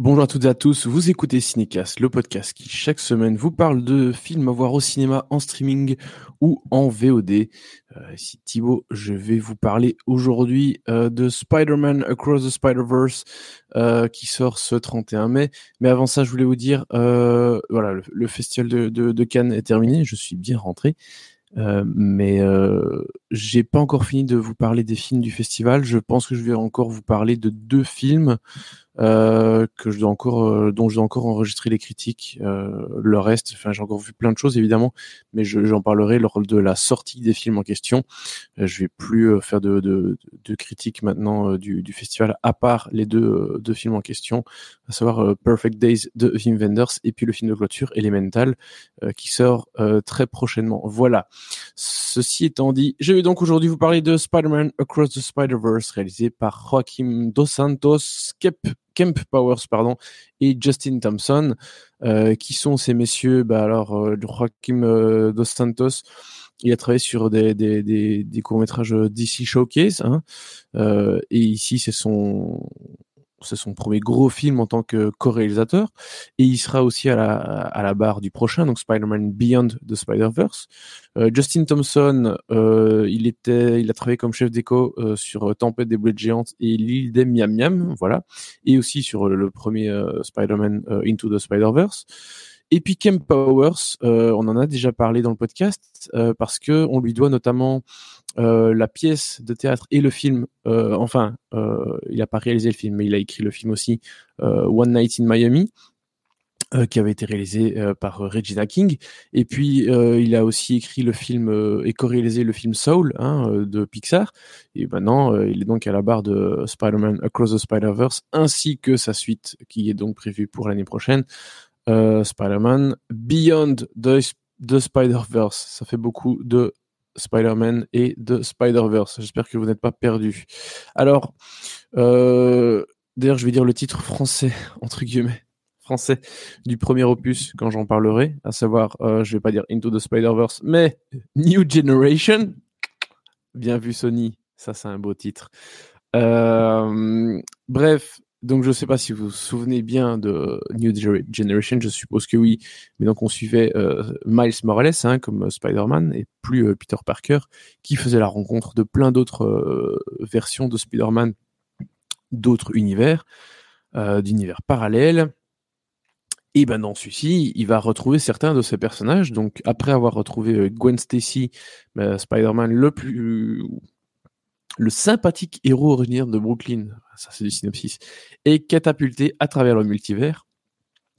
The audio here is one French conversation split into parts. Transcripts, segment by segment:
Bonjour à toutes et à tous, vous écoutez Cinécast, le podcast qui chaque semaine vous parle de films à voir au cinéma, en streaming ou en VOD. Euh, ici Thibaut, je vais vous parler aujourd'hui euh, de Spider-Man Across the Spider-Verse euh, qui sort ce 31 mai. Mais avant ça, je voulais vous dire, euh, voilà, le, festival de, de, Cannes est terminé, je suis bien rentré. Mais j'ai pas encore fini de vous parler des films du festival. Je pense que je vais encore vous parler de deux films euh, que je dois encore, euh, dont je dois encore enregistrer les critiques. Euh, le reste, enfin, j'ai encore vu plein de choses évidemment, mais j'en parlerai lors de la sortie des films en question. Euh, je vais plus faire de, de, de critiques maintenant du, du, festival, à part les deux, deux films en question, à savoir Perfect Days de Wim Wenders et puis le film de clôture Elemental qui sort très prochainement. Voilà. Ceci étant dit, je vais donc aujourd'hui vous parler de Spider-Man Across the Spider-Verse réalisé par Joaquim Dos Santos, Kep Kemp Powers pardon et Justin Thompson euh, qui sont ces messieurs bah alors euh, Joaquim euh, Dos Santos il a travaillé sur des, des, des, des courts métrages DC Showcase hein, et ici c'est son c'est son premier gros film en tant que co-réalisateur et il sera aussi à la, à la barre du prochain donc Spider-Man Beyond the Spider-Verse. Euh, Justin Thompson, euh, il était, il a travaillé comme chef d'écho euh, sur Tempête des boulettes géantes et l'île des Miam Miam, voilà, et aussi sur le, premier Spider-Man Into the Spider-Verse. Kem Powers, on en a déjà parlé dans le podcast parce que on lui doit notamment euh, la pièce de théâtre et le film, euh, enfin, euh, il n'a pas réalisé le film, mais il a écrit le film aussi, euh, One Night in Miami, euh, qui avait été réalisé par Regina King. Et puis, il a aussi écrit le film et co-réalisé le film Soul hein, de Pixar. Et maintenant, il est donc à la barre de Spider-Man Across the Spider-Verse, ainsi que sa suite, qui est donc prévue pour l'année prochaine, Spider-Man Beyond the, the Spider-Verse. Ça fait beaucoup de Spider-Man et de Spider-Verse. J'espère que vous n'êtes pas perdus. Alors, euh, d'ailleurs, je vais dire le titre français, entre guillemets, français du premier opus quand j'en parlerai, à savoir, euh, je vais pas dire Into the Spider-Verse, mais New Generation. Bien vu Sony, ça c'est un beau titre. Euh, bref, donc je ne sais pas si vous vous souvenez bien de New Generation, je suppose que oui, mais donc on suivait euh, Miles Morales hein, comme Spider-Man et plus euh, Peter Parker, qui faisait la rencontre de plein d'autres euh, versions de Spider-Man, d'autres univers, euh, d'univers parallèles. Et ben dans celui-ci, il va retrouver certains de ces personnages. Donc après avoir retrouvé euh, Gwen Stacy, ben, Spider-Man le plus le sympathique héros originaire de Brooklyn, ça c'est du synopsis, est catapulté à travers le multivers.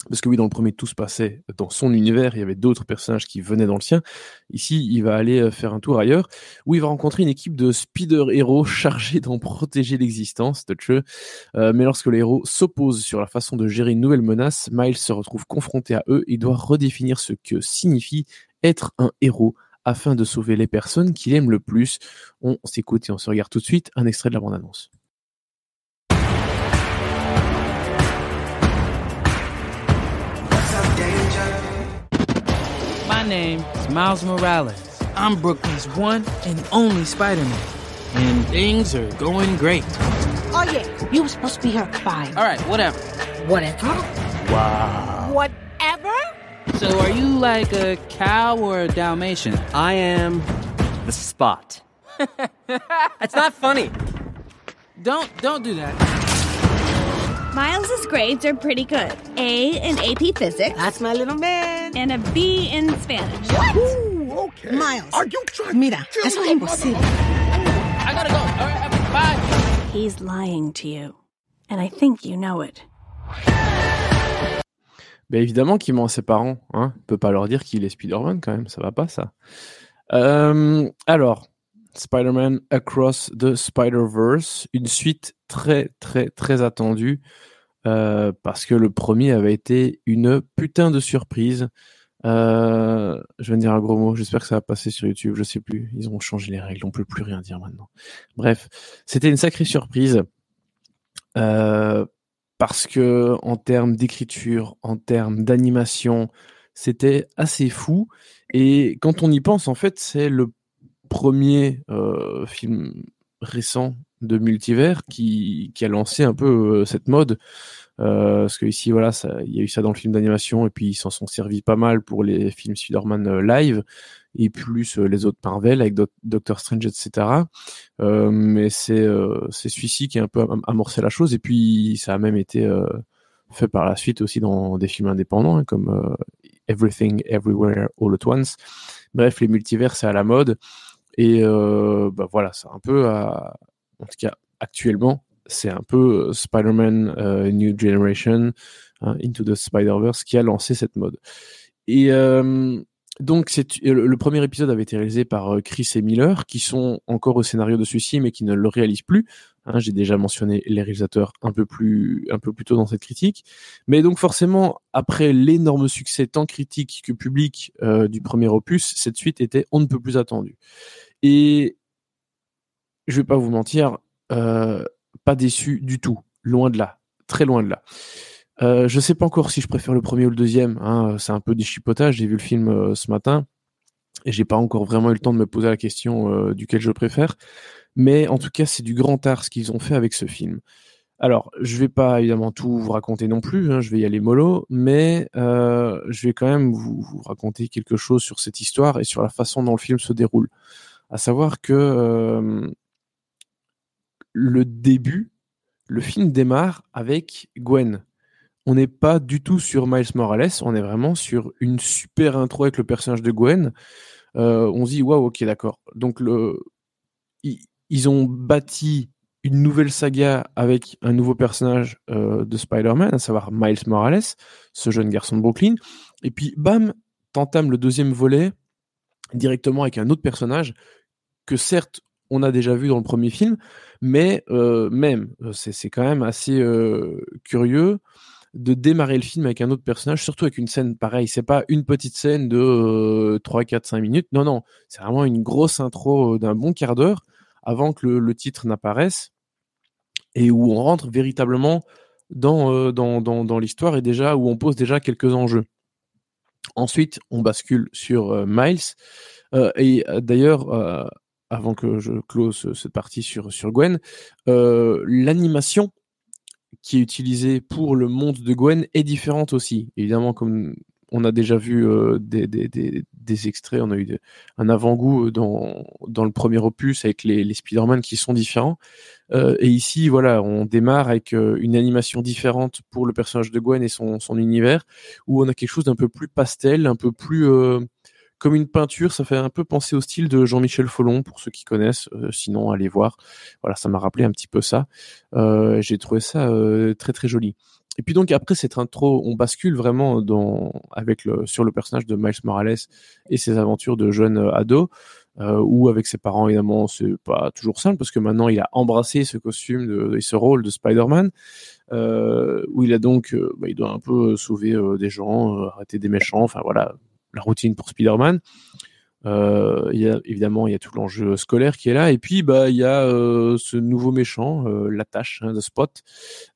Parce que oui, dans le premier, tout se passait dans son univers, il y avait d'autres personnages qui venaient dans le sien. Ici, il va aller euh, faire un tour ailleurs, où il va rencontrer une équipe de spider-héros chargés d'en protéger l'existence, de euh, mais lorsque les héros s'opposent sur la façon de gérer une nouvelle menace, Miles se retrouve confronté à eux et doit redéfinir ce que signifie être un héros afin de sauver les personnes qu'il aime le plus. On s'écoute et on se regarde tout de suite un extrait de la bande-annonce. My name is Miles Morales. I'm Brooklyn's one and only Spider-Man. And things are going great. Oh yeah, you were supposed to be here at five. All right, whatever. Whatever? Wow. Whatever? So are you like a cow or a Dalmatian? I am the spot. That's not funny. Don't don't do that. Miles's grades are pretty good. A in AP Physics That's my little man. and a B in Spanish. Ooh, okay. Miles. Are you trying Mira, eso es imposible. I gotta go. All right, bye. He's lying to you. And I think you know it. Ben évidemment qu'il ment à ses parents, hein. Il peut pas leur dire qu'il est Spider-Man quand même, ça va pas ça. Euh, alors, Spider-Man Across the Spider-Verse, une suite très très très attendue euh, parce que le premier avait été une putain de surprise. Euh, je vais dire un gros mot, j'espère que ça va passer sur YouTube, je sais plus, ils ont changé les règles, on peut plus rien dire maintenant. Bref, c'était une sacrée surprise. Euh, parce que en termes d'écriture, en termes d'animation, c'était assez fou. Et quand on y pense, en fait, c'est le premier euh, film récent de multivers qui, a lancé un peu euh, cette mode Euh, parce que ici, voilà, il y a eu ça dans le film d'animation et puis ils s'en sont servis pas mal pour les films Spider-Man live et plus euh, les autres Marvel avec Doctor Strange, etc. mais c'est c'est celui-ci qui a un peu amorcé la chose et puis ça a même été fait par la suite aussi dans des films indépendants hein, comme Everything Everywhere All at Once. Bref, les multivers c'est à la mode et bah voilà, c'est un peu à, en tout cas actuellement c'est un peu euh, Spider-Man euh, New Generation, hein, Into the Spider-Verse, qui a lancé cette mode. Et euh, donc, le premier épisode avait été réalisé par Chris et Miller, qui sont encore au scénario de celui-ci, mais qui ne le réalisent plus. Hein, j'ai déjà mentionné les réalisateurs un peu plus un peu plus tôt dans cette critique. Mais donc forcément, après l'énorme succès tant critique que public du premier opus, cette suite était on ne peut plus attendue. Et je vais pas vous mentir, euh, pas déçu du tout, loin de là, très loin de là. Euh, je sais pas encore si je préfère le premier ou le deuxième. Hein, c'est un peu des chipotages. J'ai vu le film euh, ce matin et j'ai pas encore vraiment eu le temps de me poser la question euh, duquel je préfère. Mais en tout cas, c'est du grand art ce qu'ils ont fait avec ce film. Alors, je vais pas évidemment tout vous raconter non plus. Hein, je vais y aller mollo, mais euh, je vais quand même vous, vous, raconter quelque chose sur cette histoire et sur la façon dont le film se déroule. À savoir que le début, le film démarre avec Gwen. On n'est pas du tout sur Miles Morales, on est vraiment sur une super intro avec le personnage de Gwen. Euh, on se dit, waouh, ok, d'accord. Donc, ils, ont bâti une nouvelle saga avec un nouveau personnage euh, de Spider-Man, à savoir Miles Morales, ce jeune garçon de Brooklyn. Et puis, bam, t'entames le deuxième volet directement avec un autre personnage que certes on a déjà vu dans le premier film, mais euh, même, c'est quand même assez curieux de démarrer le film avec un autre personnage, surtout avec une scène pareille. C'est pas une petite scène de 3, 4, 5 minutes. Non, non, c'est vraiment une grosse intro d'un bon quart d'heure avant que le, titre n'apparaisse et où on rentre véritablement dans, dans, dans, l'histoire et déjà où on pose déjà quelques enjeux. Ensuite, on bascule sur Miles. et d'ailleurs, avant que je close cette partie sur, sur Gwen, euh, l'animation qui est utilisée pour le monde de Gwen est différente aussi. Évidemment, comme on a déjà vu euh, des, extraits, on a eu un avant-goût dans, dans le premier opus avec les, les Spider-Man qui sont différents. Euh, et ici, voilà, on démarre avec une animation différente pour le personnage de Gwen et son, son univers, où on a quelque chose d'un peu plus pastel, un peu plus comme une peinture. Ça fait un peu penser au style de Jean-Michel Follon, pour ceux qui connaissent. Euh, sinon, allez voir. Voilà, ça m'a rappelé un petit peu ça. Euh, j'ai trouvé ça euh, très très joli. Et puis donc après cette intro, on bascule vraiment dans avec le sur le personnage de Miles Morales et ses aventures de jeune ado. Euh, ou avec ses parents évidemment c'est pas toujours simple parce que maintenant il a embrassé ce costume de, et ce rôle de Spider-Man euh, où il a donc bah, il doit un peu sauver des gens arrêter des méchants enfin voilà la routine pour Spider-Man. Euh, évidemment, il y a tout l'enjeu scolaire qui est là. Et puis, bah, il y a euh, ce nouveau méchant, euh, la tâche hein, de Spot,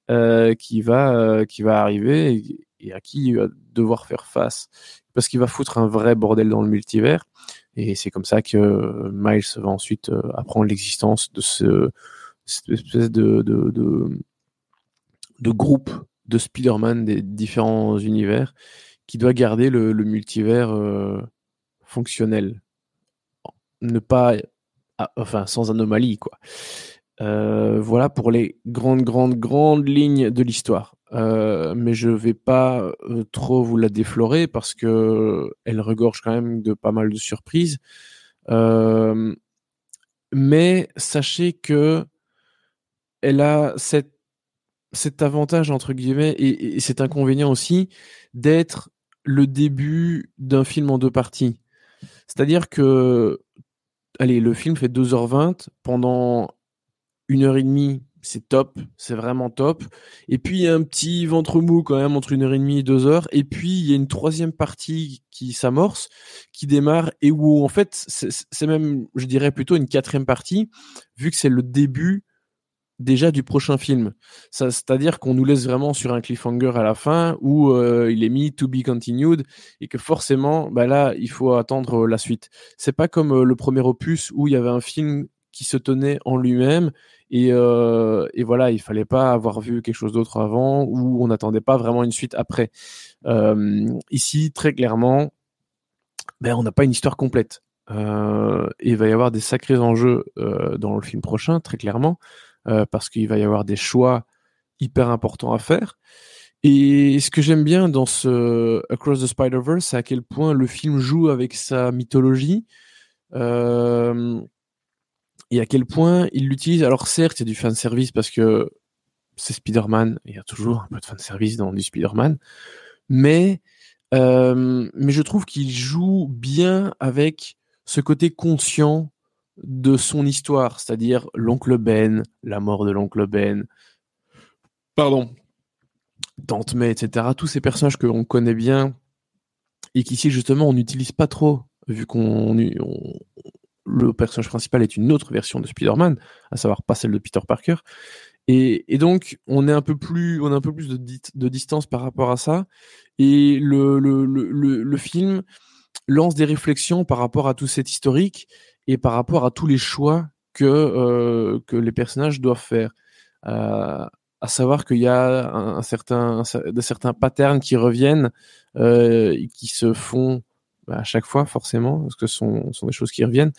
euh, qui va arriver et, à qui il va devoir faire face parce qu'il va foutre un vrai bordel dans le multivers. Et c'est comme ça que Miles va ensuite apprendre l'existence de ce cette espèce groupe de Spider-Man des différents univers doit garder le, multivers euh, fonctionnel. Ne pas. Ah, enfin, sans anomalie, quoi. Euh, voilà pour les grandes, grandes, grandes lignes de l'histoire. Euh, mais je vais pas trop vous la déflorer parce que elle regorge quand même de pas mal de surprises. mais sachez que elle a cet avantage entre guillemets et, et cet inconvénient aussi d'être le début d'un film en deux parties. C'est-à-dire que, allez, le film fait 2h20, pendant une heure et demie, c'est top, c'est vraiment top. Et puis il y a un petit ventre mou quand même entre une heure et demie et deux heures. Et puis il y a une troisième partie qui s'amorce, qui démarre et où en fait c'est même, je dirais plutôt une quatrième partie, vu que c'est le début déjà du prochain film. C'est-à-dire qu'on nous laisse vraiment sur un cliffhanger à la fin où euh, il est mis to be continued et que forcément, bah là, il faut attendre la suite. C'est pas comme euh, le premier opus où il y avait un film qui se tenait en lui-même. Et, euh, voilà, il fallait pas avoir vu quelque chose d'autre avant ou on n'attendait pas vraiment une suite après. Euh, ici, très clairement, ben, on n'a pas une histoire complète. Euh, il va y avoir des sacrés enjeux euh, dans le film prochain, très clairement, euh, parce qu'il va y avoir des choix hyper importants à faire. Et ce que j'aime bien dans ce Across the Spider-Verse, c'est à quel point le film joue avec sa mythologie. Euh, et à quel point il l'utilise. Alors certes, il y a du fan service parce que c'est Spider-Man, il y a toujours un peu de fan service dans du Spider-Man, mais euh, mais je trouve qu'il joue bien avec ce côté conscient de son histoire, c'est-à-dire l'oncle Ben, la mort de l'oncle Ben, pardon, Tante May, etc. Tous ces personnages que l'on connaît bien et qu'ici justement on n'utilise pas trop, vu qu'on le personnage principal est une autre version de Spider-Man, à savoir pas celle de Peter Parker. Et, et, donc, on est un peu plus, on a un peu plus de, de distance par rapport à ça. Et le, le, le, le, film lance des réflexions par rapport à tout cet historique et par rapport à tous les choix que, euh, que les personnages doivent faire. Euh, à savoir qu'il y a un, certain, de certains patterns qui reviennent, euh, qui se font bah, à chaque fois forcément, parce que ce sont, sont des choses qui reviennent,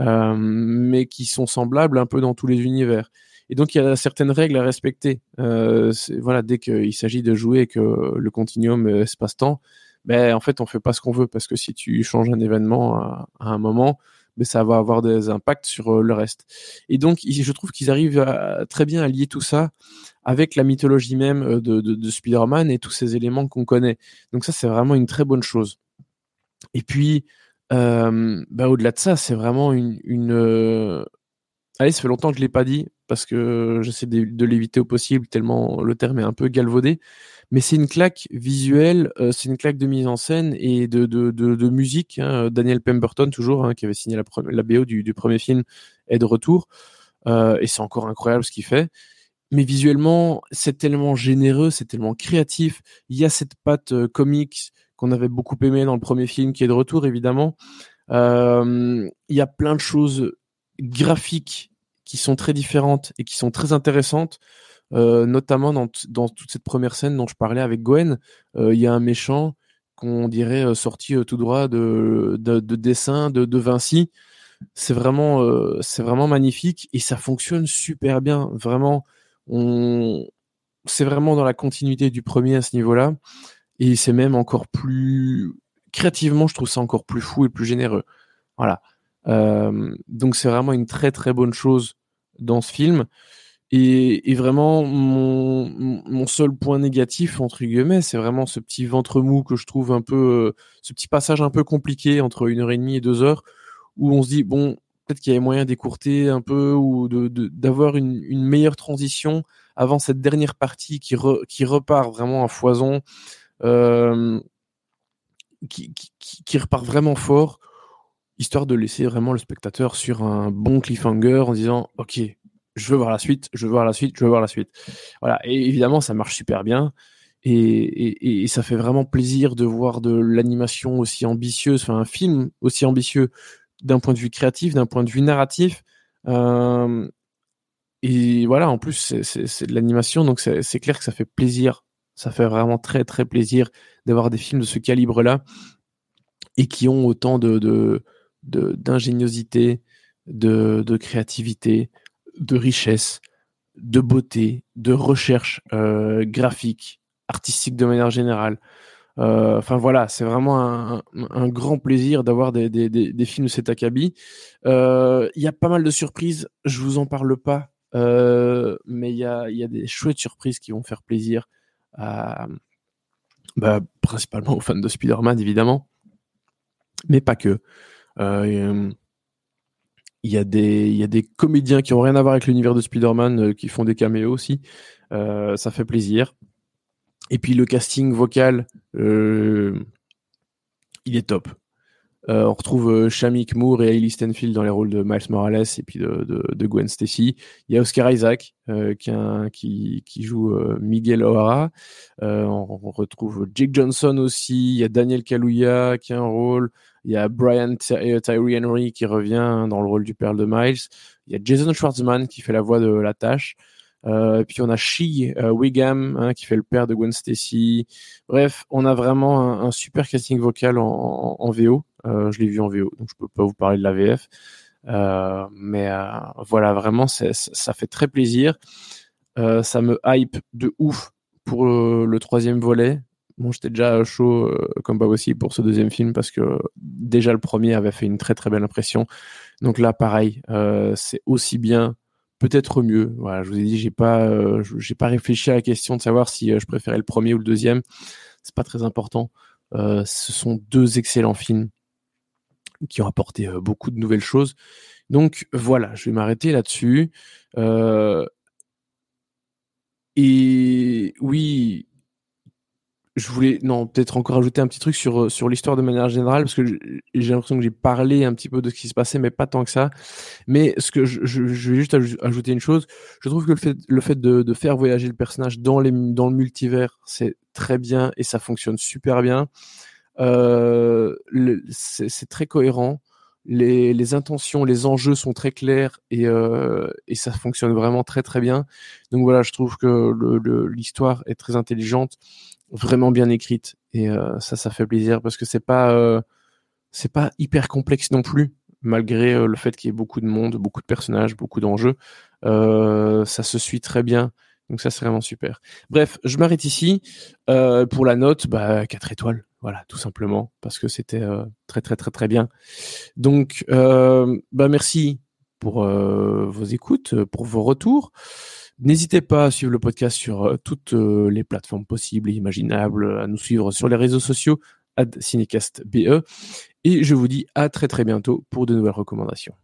euh, mais qui sont semblables un peu dans tous les univers. Et donc il y a certaines règles à respecter. Euh, voilà, dès qu'il s'agit de jouer que le continuum espace-temps, ben en fait on fait pas ce qu'on veut parce que si tu changes un événement à, un moment, ben ça va avoir des impacts sur euh, le reste. Et donc je trouve qu'ils arrivent très bien à lier tout ça avec la mythologie même euh, de, de, de Spider-Man et tous ces éléments qu'on connaît. Donc ça c'est vraiment une très bonne chose. Et puis, euh, bah, au-delà de ça, c'est vraiment une. Allez, ça fait longtemps que je l'ai pas dit parce que j'essaie de, l'éviter au possible tellement le terme est un peu galvaudé. Mais c'est une claque visuelle, euh, c'est une claque de mise en scène et de, musique. Hein. Daniel Pemberton, toujours, hein, qui avait signé la, BO du, du, premier film, est de retour. Euh, et c'est encore incroyable ce qu'il fait. Mais visuellement, c'est tellement généreux, c'est tellement créatif. Il y a cette patte euh, comics qu'on avait beaucoup aimé dans le premier film, qui est de retour évidemment. Euh, il y a plein de choses graphiques qui sont très différentes et qui sont très intéressantes, euh, notamment dans, dans, toute cette première scène dont je parlais avec Gwen. Euh, il y a un méchant qu'on dirait euh, sorti tout droit de, de, de dessin de, de Vinci. C'est vraiment, c'est vraiment magnifique et ça fonctionne super bien. Vraiment, on, c'est vraiment dans la continuité du premier à ce niveau-là. Et c'est même encore plus créativement, je trouve ça encore plus fou et plus généreux. Voilà. Donc c'est vraiment une très très bonne chose dans ce film. Et, vraiment mon, seul point négatif entre guillemets, c'est vraiment ce petit ventre mou que je trouve un peu, euh, ce petit passage un peu compliqué entre une heure et demie et deux heures, où on se dit bon peut-être qu'il y avait moyen d'écourter un peu ou de d'avoir une, meilleure transition avant cette dernière partie qui, re, qui repart vraiment à foison euh, qui, qui, repart vraiment fort, histoire de laisser vraiment le spectateur sur un bon cliffhanger en disant ok, je veux voir la suite, je veux voir la suite, je veux voir la suite. Voilà, et évidemment ça marche super bien. Et, et, ça fait vraiment plaisir de voir de l'animation aussi ambitieuse, enfin un film aussi ambitieux d'un point de vue créatif, d'un point de vue narratif. Euh, et voilà, en plus, c'est de l'animation, donc c'est clair que ça fait plaisir ça fait vraiment très très plaisir d'avoir des films de ce calibre-là et qui ont autant de d'ingéniosité, de, de, créativité, de richesse, de beauté, de recherche euh, graphique, artistique de manière générale. Euh, enfin voilà, c'est vraiment un, un, grand plaisir d'avoir des, des, des, films de cet acabit. Euh, il y a pas mal de surprises, je vous en parle pas, mais il y a, y a des chouettes surprises qui vont faire plaisir à, bah, principalement aux fans de Spider-Man évidemment, mais pas que. Euh, il y, a des, il y a des comédiens qui ont rien à voir avec l'univers de Spider-Man euh, qui font des caméos aussi. Euh, ça fait plaisir. Et puis le casting vocal, euh, il est top. Euh, on retrouve euh, Shamik Moore et Hailey Stenfield dans les rôles de Miles Morales et puis de, Gwen Stacy. Il y a Oscar Isaac euh, qui, joue euh, Miguel O'Hara. Euh, on, on, retrouve Jake Johnson aussi. Il y a Daniel Kaluuya qui a un rôle. Il y a Brian Tyree Henry qui revient dans le rôle du père de Miles. Il y a Jason Schwartzman qui fait la voix de la tâche. Euh, puis on a Shee euh, hein, qui fait le père de Gwen Stacy. Bref, on a vraiment un, super casting vocal en, VO. Euh, je l'ai vu en VO, donc je peux pas vous parler de la VF. Euh, mais euh, voilà, vraiment, ça fait très plaisir. ça me hype de ouf pour le, troisième volet. Bon, j'étais déjà chaud comme pas possible pour ce deuxième film parce que déjà le premier avait fait une très très belle impression. Donc là, pareil, c'est aussi bien peut-être mieux. Voilà, je vous ai dit, j'ai pas, euh, j'ai pas réfléchi à la question de savoir si euh, je préférais le premier ou le deuxième. C'est pas très important. Euh, ce sont deux excellents films qui ont apporté beaucoup de nouvelles choses. Donc voilà, je vais m'arrêter là-dessus. et oui, je voulais non peut-être encore ajouter un petit truc sur euh, sur l'histoire de manière générale parce que j'ai l'impression que j'ai parlé un petit peu de ce qui se passait mais pas tant que ça. Mais ce que je, je, vais juste ajouter une chose. Je trouve que le fait le fait de, de faire voyager le personnage dans les dans le multivers c'est très bien et ça fonctionne super bien. Euh, c'est très cohérent. Les, les, intentions, les enjeux sont très clairs et, euh, et ça fonctionne vraiment très très bien. Donc voilà, je trouve que l'histoire est très intelligente vraiment bien écrite et euh, ça ça fait plaisir parce que c'est pas euh, c'est pas hyper complexe non plus malgré euh, le fait qu'il y ait beaucoup de monde, beaucoup de personnages, beaucoup d'enjeux, ça se suit très bien. Donc ça c'est vraiment super. Bref, je m'arrête ici pour la note, bah 4 étoiles, voilà, tout simplement parce que c'était très très très très bien. Donc bah merci pour vos écoutes, pour vos retours. N'hésitez pas à suivre le podcast sur euh, toutes euh, les plateformes possibles et imaginables, à nous suivre sur les réseaux sociaux, ad cinecastbe. Et je vous dis à très très bientôt pour de nouvelles recommandations.